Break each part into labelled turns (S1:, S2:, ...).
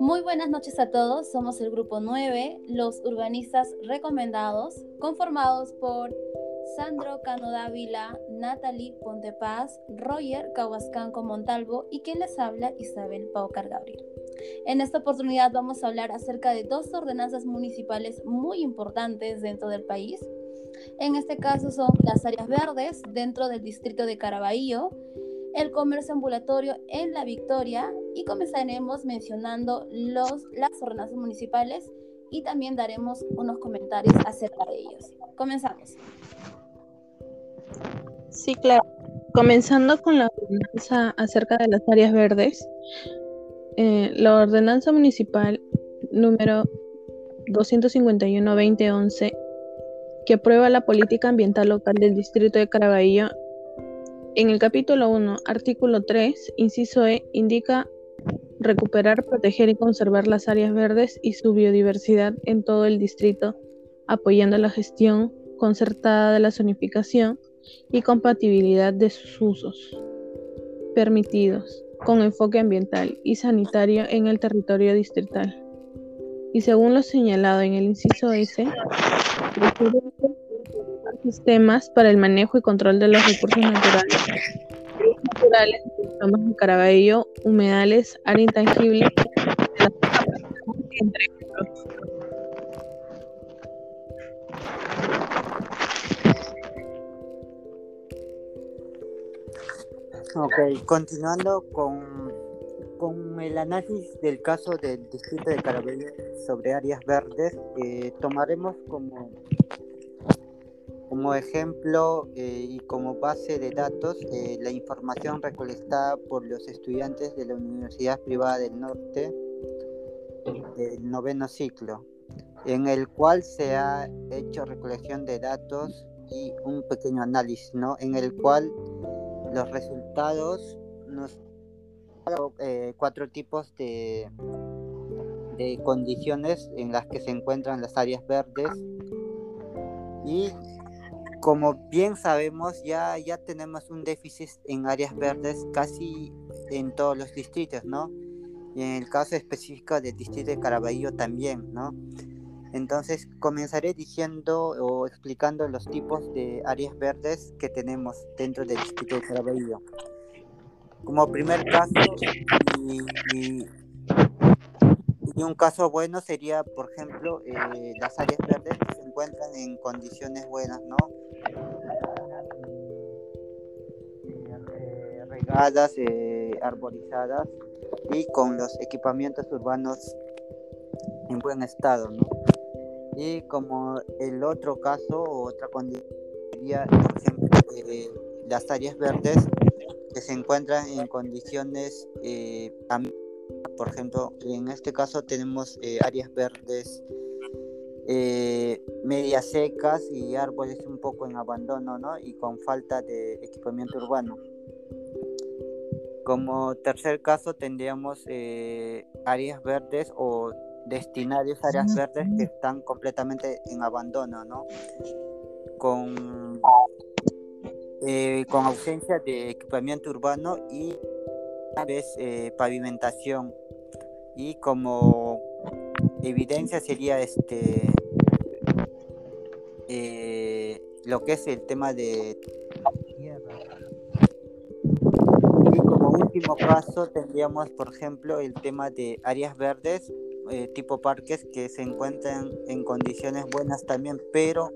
S1: Muy buenas noches a todos, somos el grupo 9, los urbanistas recomendados, conformados por Sandro Cano Dávila, Natalie Pontepaz, Roger Cahuascanco Montalvo y quien les habla Isabel Paucar Gabriel. En esta oportunidad vamos a hablar acerca de dos ordenanzas municipales muy importantes dentro del país. En este caso son las áreas verdes dentro del distrito de Caraballo, el comercio ambulatorio en La Victoria y comenzaremos mencionando los, las ordenanzas municipales y también daremos unos comentarios acerca de ellos. Comenzamos.
S2: Sí, claro. Comenzando con la ordenanza acerca de las áreas verdes, eh, la ordenanza municipal número 251-2011, que aprueba la política ambiental local del distrito de Caraballo, en el capítulo 1, artículo 3, inciso E, indica recuperar, proteger y conservar las áreas verdes y su biodiversidad en todo el distrito, apoyando la gestión concertada de la zonificación y compatibilidad de sus usos permitidos con enfoque ambiental y sanitario en el territorio distrital. Y según lo señalado en el inciso S, sistemas para el manejo y control de los recursos naturales, naturales, de Caraballo, humedales, área intangible, entre
S3: Ok, continuando con, con el análisis del caso del distrito de Caraballo sobre áreas verdes, eh, tomaremos como, como ejemplo eh, y como base de datos eh, la información recolectada por los estudiantes de la Universidad Privada del Norte del noveno ciclo, en el cual se ha hecho recolección de datos y un pequeño análisis, ¿no? En el cual los resultados nos eh, cuatro tipos de, de condiciones en las que se encuentran las áreas verdes y como bien sabemos ya, ya tenemos un déficit en áreas verdes casi en todos los distritos, ¿no? Y en el caso específico del distrito de Caraballo también, ¿no? Entonces comenzaré diciendo o explicando los tipos de áreas verdes que tenemos dentro del distrito de Caraballo. Como primer caso, y, un caso bueno sería, por ejemplo, eh, las áreas verdes que se encuentran en condiciones buenas, ¿no? Eh, regadas, eh, arborizadas y con los equipamientos urbanos en buen estado, ¿no? Y como el otro caso o otra condición por ejemplo, eh, las áreas verdes que se encuentran en condiciones, eh, por ejemplo, en este caso tenemos eh, áreas verdes medias secas y árboles un poco en abandono, ¿no? Y con falta de equipamiento urbano. Como tercer caso tendríamos áreas verdes o destinarios áreas verdes que están completamente en abandono, ¿no? Con, eh, con ausencia de equipamiento urbano y a veces eh, pavimentación. Y como evidencia sería este eh, lo que es el tema de último caso tendríamos, por ejemplo, el tema de áreas verdes eh, tipo parques que se encuentran en condiciones buenas también, pero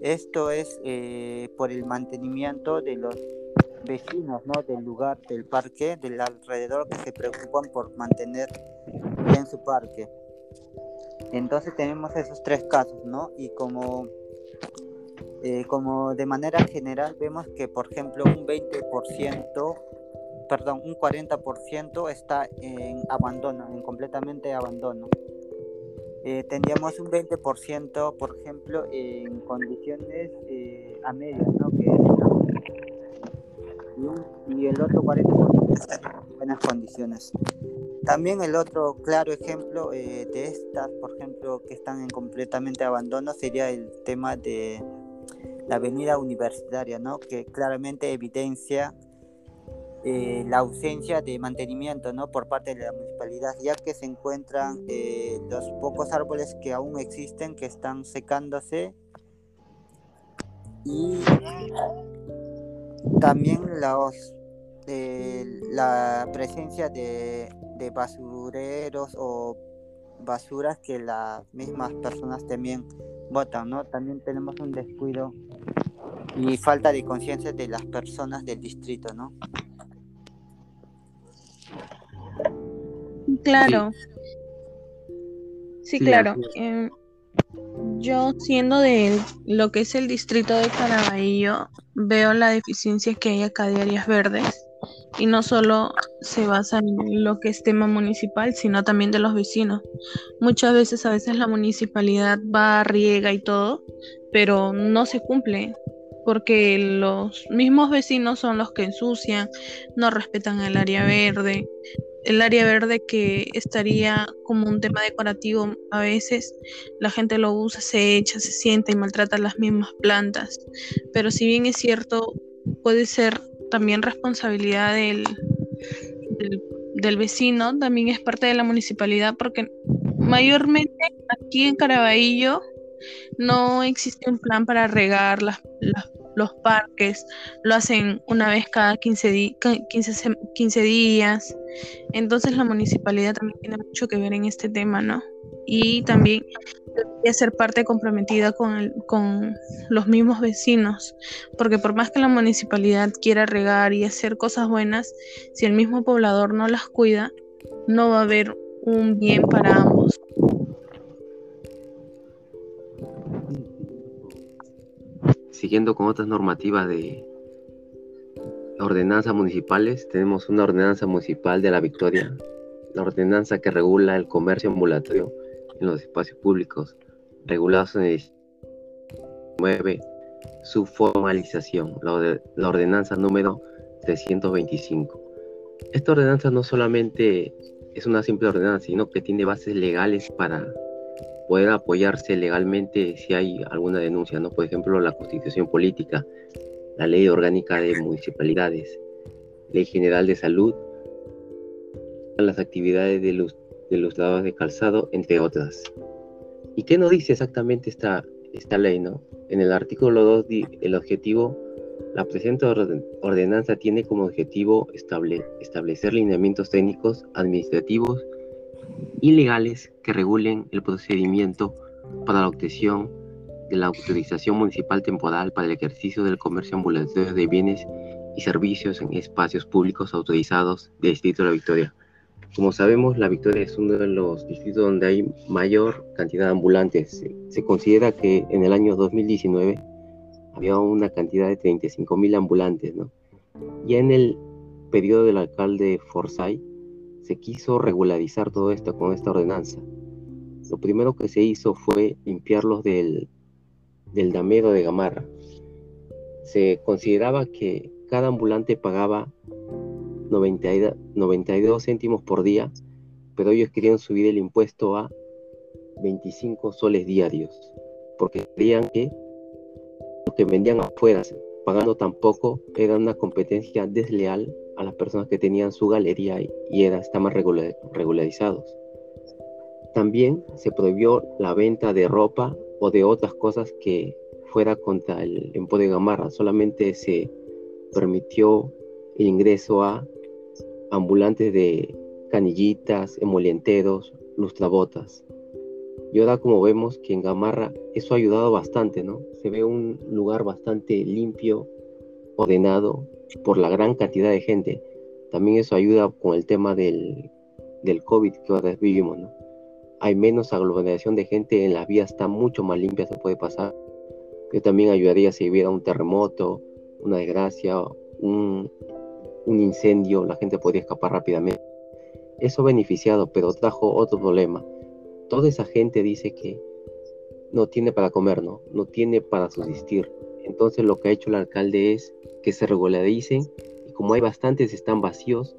S3: esto es eh, por el mantenimiento de los vecinos ¿no? del lugar, del parque, del alrededor que se preocupan por mantener bien su parque. Entonces tenemos esos tres casos, ¿no? Y como, eh, como de manera general vemos que, por ejemplo, un 20% perdón, un 40% está en abandono, en completamente abandono. Eh, tendríamos un 20%, por ejemplo, en condiciones eh, a medias, ¿no? Que y, el otro 40% está en buenas condiciones. También el otro claro ejemplo eh, de estas, por ejemplo, que están en completamente abandono sería el tema de la avenida universitaria, ¿no? Que claramente evidencia eh, la ausencia de mantenimiento ¿no? por parte de la municipalidad, ya que se encuentran eh, los pocos árboles que aún existen que están secándose y también los, la presencia de, de basureros o basuras que las mismas personas también votan, ¿no? También tenemos un descuido y falta de conciencia de las personas del distrito, ¿no?
S2: Claro. Sí, claro. Em, yo siendo de lo que es el distrito de Caraballo, veo la deficiencia que hay acá de áreas verdes y no solo se basa en lo que es tema municipal, sino también de los vecinos. Muchas veces, a veces la municipalidad va, riega y todo, pero no se cumple porque los mismos vecinos son los que ensucian, no respetan el área verde, el área verde que estaría como un tema decorativo a veces la gente lo usa, se echa, se sienta y maltrata las mismas plantas. Pero si bien es cierto, puede ser también responsabilidad del, del, vecino, también es parte de la municipalidad, porque mayormente aquí en Caraballo no existe un plan para regar las, los parques, lo hacen una vez cada 15, 15, 15, días. Entonces la municipalidad también tiene mucho que ver en este tema, ¿no? Y también debería ser parte comprometida con, con los mismos vecinos, porque por más que la municipalidad quiera regar y hacer cosas buenas, si el mismo poblador no las cuida, no va a haber un bien para ambos.
S4: Siguiendo con otras normativas de ordenanzas municipales, tenemos una ordenanza municipal de la Victoria, la ordenanza que regula el comercio ambulatorio en los espacios públicos, regulados en el 9, su formalización, la, ordenanza número 325. Esta ordenanza no solamente es una simple ordenanza, sino que tiene bases legales para poder apoyarse legalmente si hay alguna denuncia, ¿no? Por ejemplo, la constitución política, la ley orgánica de municipalidades, ley general de salud, las actividades de los, de los lados de calzado, entre otras. ¿Y qué nos dice exactamente esta, esta ley? ¿no? En el artículo 2, el objetivo, la presente ordenanza tiene como objetivo estable, establecer lineamientos técnicos, administrativos y legales que regulen el procedimiento para la obtención de la autorización municipal temporal para el ejercicio del comercio ambulatorio de bienes y servicios en espacios públicos autorizados del Distrito de la Victoria. Como sabemos, la Victoria es uno de los distritos donde hay mayor cantidad de ambulantes. Se considera que en el año 2019 había una cantidad de 35 mil ambulantes, ¿no? Ya en el periodo del alcalde Forsyth se quiso regularizar todo esto con esta ordenanza. Lo primero que se hizo fue limpiarlos del, del damero de Gamarra. Se consideraba que cada ambulante pagaba 92 céntimos por día, pero ellos querían subir el impuesto a 25 soles diarios, porque creían que lo que vendían afuera, pagando tan poco, era una competencia desleal a las personas que tenían su galería y era, estaban regularizados. También se prohibió la venta de ropa o de otras cosas que fuera contra el emporio de Gamarra, solamente se permitió el ingreso a ambulantes de canillitas, emolienteros, lustrabotas. Y ahora como vemos que en Gamarra eso ha ayudado bastante, ¿no? Se ve un lugar bastante limpio, ordenado por la gran cantidad de gente. También eso ayuda con el tema del, del COVID que ahora vivimos, ¿no? Hay menos aglomeración de gente en las vías, está mucho más limpia, se puede pasar. Que también ayudaría si hubiera un terremoto, una desgracia, un, un incendio, la gente podría escapar rápidamente. Eso beneficiado, pero trajo otro problema. Toda esa gente dice que no tiene para comer, ¿no? No tiene para subsistir. Entonces lo que ha hecho el alcalde es que se regularicen y como hay bastantes están vacíos,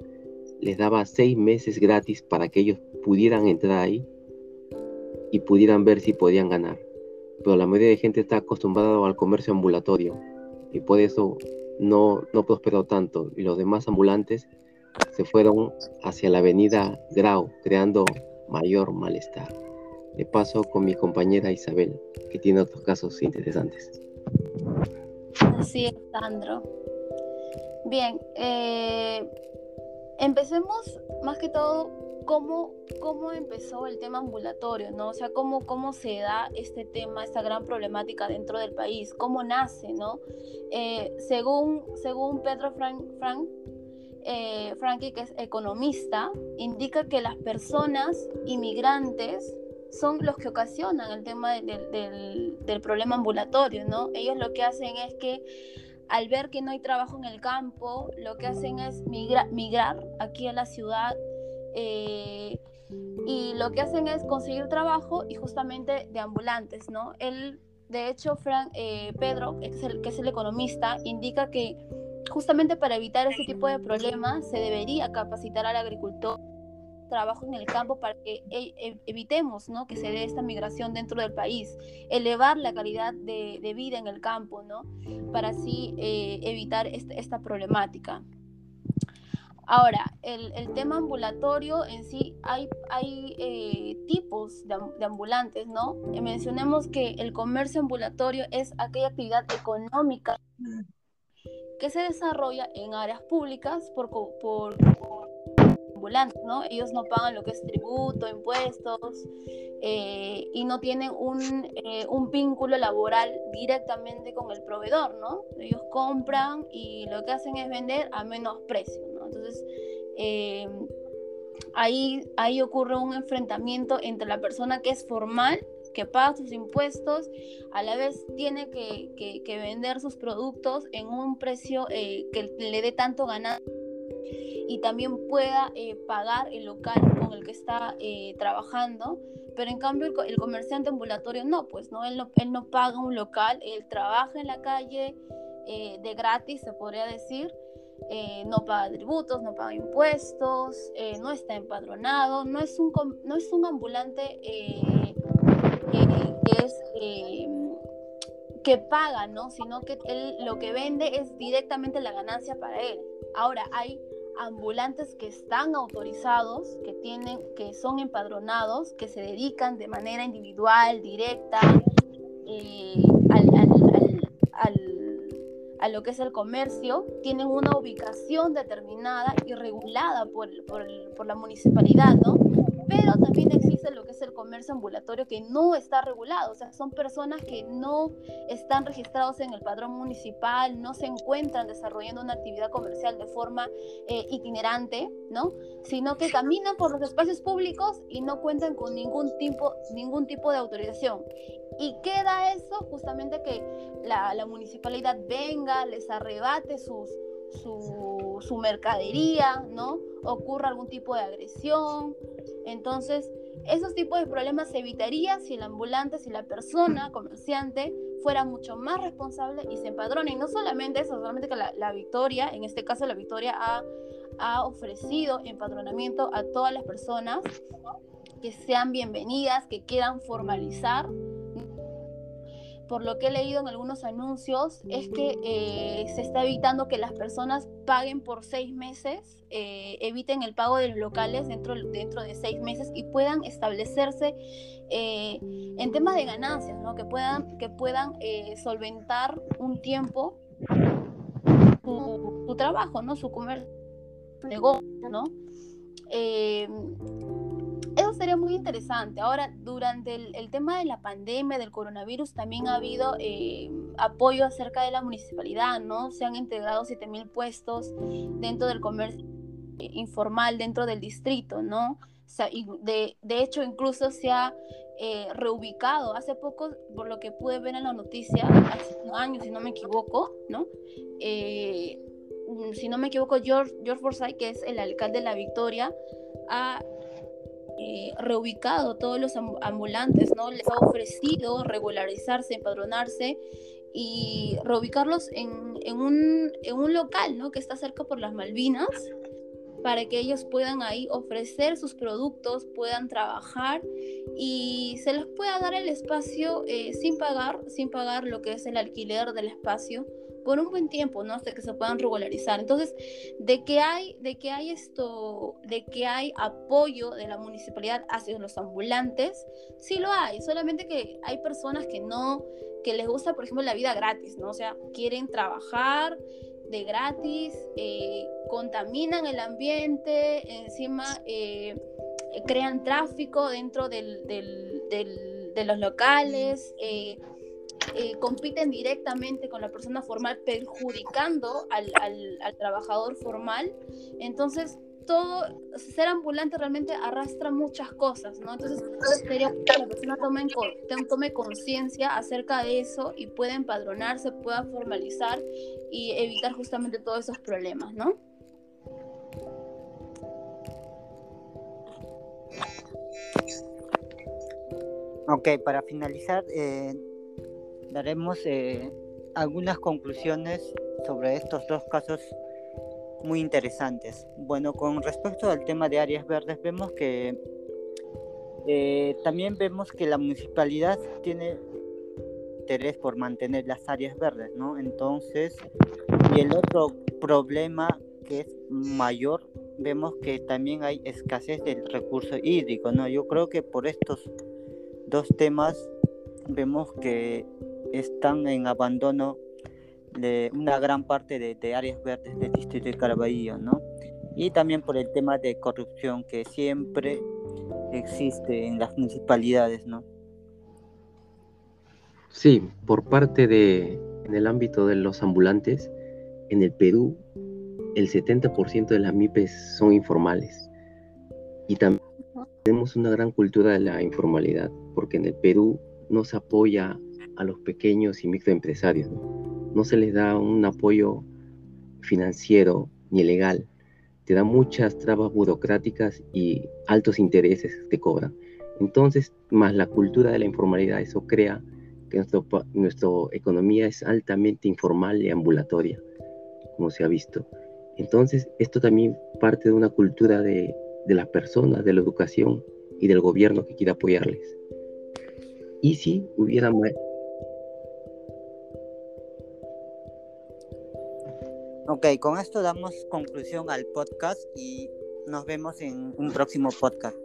S4: les daba seis meses gratis para que ellos pudieran entrar ahí y pudieran ver si podían ganar. Pero la mayoría de gente está acostumbrada al comercio ambulatorio y por eso no, no prosperó tanto y los demás ambulantes se fueron hacia la avenida Grau, creando mayor malestar. Le paso con mi compañera Isabel, que tiene otros casos interesantes.
S1: Así es, Sandro. Bien, eh, empecemos más que todo cómo, cómo empezó el tema ambulatorio, ¿no? O sea, cómo, cómo se da este tema, esta gran problemática dentro del país, cómo nace, ¿no? Eh, según, según Pedro Frank, Frank eh, Frankie, que es economista, indica que las personas inmigrantes son los que ocasionan el tema del, del, problema ambulatorio, ¿no? Ellos lo que hacen es que al ver que no hay trabajo en el campo, lo que hacen es migrar aquí a la ciudad eh, y lo que hacen es conseguir trabajo y justamente de ambulantes, ¿no? Él, de hecho, Frank, eh, Pedro, que es, el, que es el economista, indica que justamente para evitar ese tipo de problemas se debería capacitar al agricultor trabajo en el campo para que e, e, evitemos ¿no? que se dé esta migración dentro del país, elevar la calidad de, vida en el campo, ¿no? para así eh, evitar esta, problemática. Ahora, el, tema ambulatorio en sí, hay, hay eh, tipos de, de, ambulantes, ¿no? mencionemos que el comercio ambulatorio es aquella actividad económica que se desarrolla en áreas públicas por, por, Ellos no pagan lo que es tributo, impuestos eh, y no tienen un, eh, un, vínculo laboral directamente con el proveedor, ¿no? Ellos compran y lo que hacen es vender a menos precio. Entonces, eh, ahí, ahí ocurre un enfrentamiento entre la persona que es formal que paga sus impuestos, a la vez tiene que, vender sus productos en un precio eh, que le dé tanto ganancia y también pueda eh, pagar el local con el que está eh, trabajando. Pero en cambio el, comerciante ambulatorio no, pues no él, no, él no paga un local, él trabaja en la calle de gratis, se podría decir. no paga tributos, no paga impuestos, no está empadronado, no es un, no es un ambulante que es eh, que paga, ¿no? Sino que él lo que vende es directamente la ganancia para él. Ahora hay ambulantes que están autorizados, que tienen, que son empadronados, que se dedican de manera individual, directa, eh, a lo que es el comercio, tienen una ubicación determinada y regulada por, por, por la municipalidad, ¿no? Pero también existe lo que es el comercio ambulatorio que no está regulado, o sea, son personas que no están registrados en el padrón municipal, no se encuentran desarrollando una actividad comercial de forma eh, itinerante, ¿no? Sino que caminan por los espacios públicos y no cuentan con ningún tipo, ningún tipo de autorización. ¿Y qué da eso? Justamente que la, municipalidad venga, les arrebate sus, su, mercadería, ¿no? Ocurra algún tipo de agresión, entonces, esos tipos de problemas se evitaría si el ambulante, si la persona, comerciante, fuera mucho más responsable y se empadrone. Y no solamente eso, solamente que la, Victoria, en este caso la Victoria ha, ha ofrecido empadronamiento a todas las personas que sean bienvenidas, que quieran formalizar por lo que he leído en algunos anuncios, es que eh, se está evitando que las personas paguen por seis meses, eh, eviten el pago de los locales dentro, dentro de seis meses y puedan establecerse eh, en temas de ganancias, ¿no? que puedan, que puedan solventar un tiempo su, trabajo, ¿no? su comercio, negocio. ¿no? Sería muy interesante. Ahora, durante el, tema de la pandemia, del coronavirus, también ha habido eh, apoyo acerca de la municipalidad, ¿no? Se han integrado 7.000 puestos dentro del comercio eh, informal, dentro del distrito, ¿no? O sea, de, de, hecho, incluso se ha eh, reubicado. Hace poco, por lo que pude ver en la noticia, hace un año, si no me equivoco, ¿no? si no me equivoco, George, George Forsyth, que es el alcalde de La Victoria, ha eh, reubicado todos los ambulantes, ¿no? Les ha ofrecido regularizarse, empadronarse y reubicarlos en, en, un, en un local, ¿no? Que está cerca por las Malvinas para que ellos puedan ahí ofrecer sus productos, puedan trabajar y se les pueda dar el espacio eh, sin pagar, sin pagar lo que es el alquiler del espacio por un buen tiempo, ¿no? Hasta que se puedan regularizar. Entonces, de que hay, de que hay esto, de que hay apoyo de la municipalidad hacia los ambulantes, sí lo hay, solamente que hay personas que no, que les gusta, por ejemplo, la vida gratis, ¿no? O sea, quieren trabajar de gratis, eh, contaminan el ambiente, encima eh, crean tráfico dentro del, de los locales. Eh, eh, compiten directamente con la persona formal, perjudicando al, trabajador formal. Entonces, todo, ser ambulante realmente arrastra muchas cosas, ¿no? Entonces, sería que la persona tome, tome conciencia acerca de eso y pueda empadronarse, pueda formalizar y evitar justamente todos esos problemas, ¿no?
S3: Ok, para finalizar, eh, daremos eh, algunas conclusiones sobre estos dos casos muy interesantes. Bueno, con respecto al tema de áreas verdes, vemos que eh, también vemos que la municipalidad tiene interés por mantener las áreas verdes, ¿no? Entonces, y el otro problema que es mayor, vemos que también hay escasez del recurso hídrico, ¿no? Yo creo que por estos dos temas vemos que están en abandono de una gran parte de, áreas verdes del distrito de Caraballo, ¿no? Y también por el tema de corrupción que siempre existe en las municipalidades, ¿no?
S4: Sí, por parte de, en el ámbito de los ambulantes, en el Perú, el 70% de las MIPES son informales. Y también tenemos una gran cultura de la informalidad, porque en el Perú no se apoya a los pequeños y microempresarios. ¿no? Se les da un apoyo financiero ni legal. Te da muchas trabas burocráticas y altos intereses te cobran. Entonces, más la cultura de la informalidad, eso crea que nuestra economía es altamente informal y ambulatoria, como se ha visto. Entonces, esto también parte de una cultura de, de las personas, de la educación y del gobierno que quiere apoyarles. Y si hubiera
S3: Ok, con esto damos conclusión al podcast y nos vemos en un próximo podcast.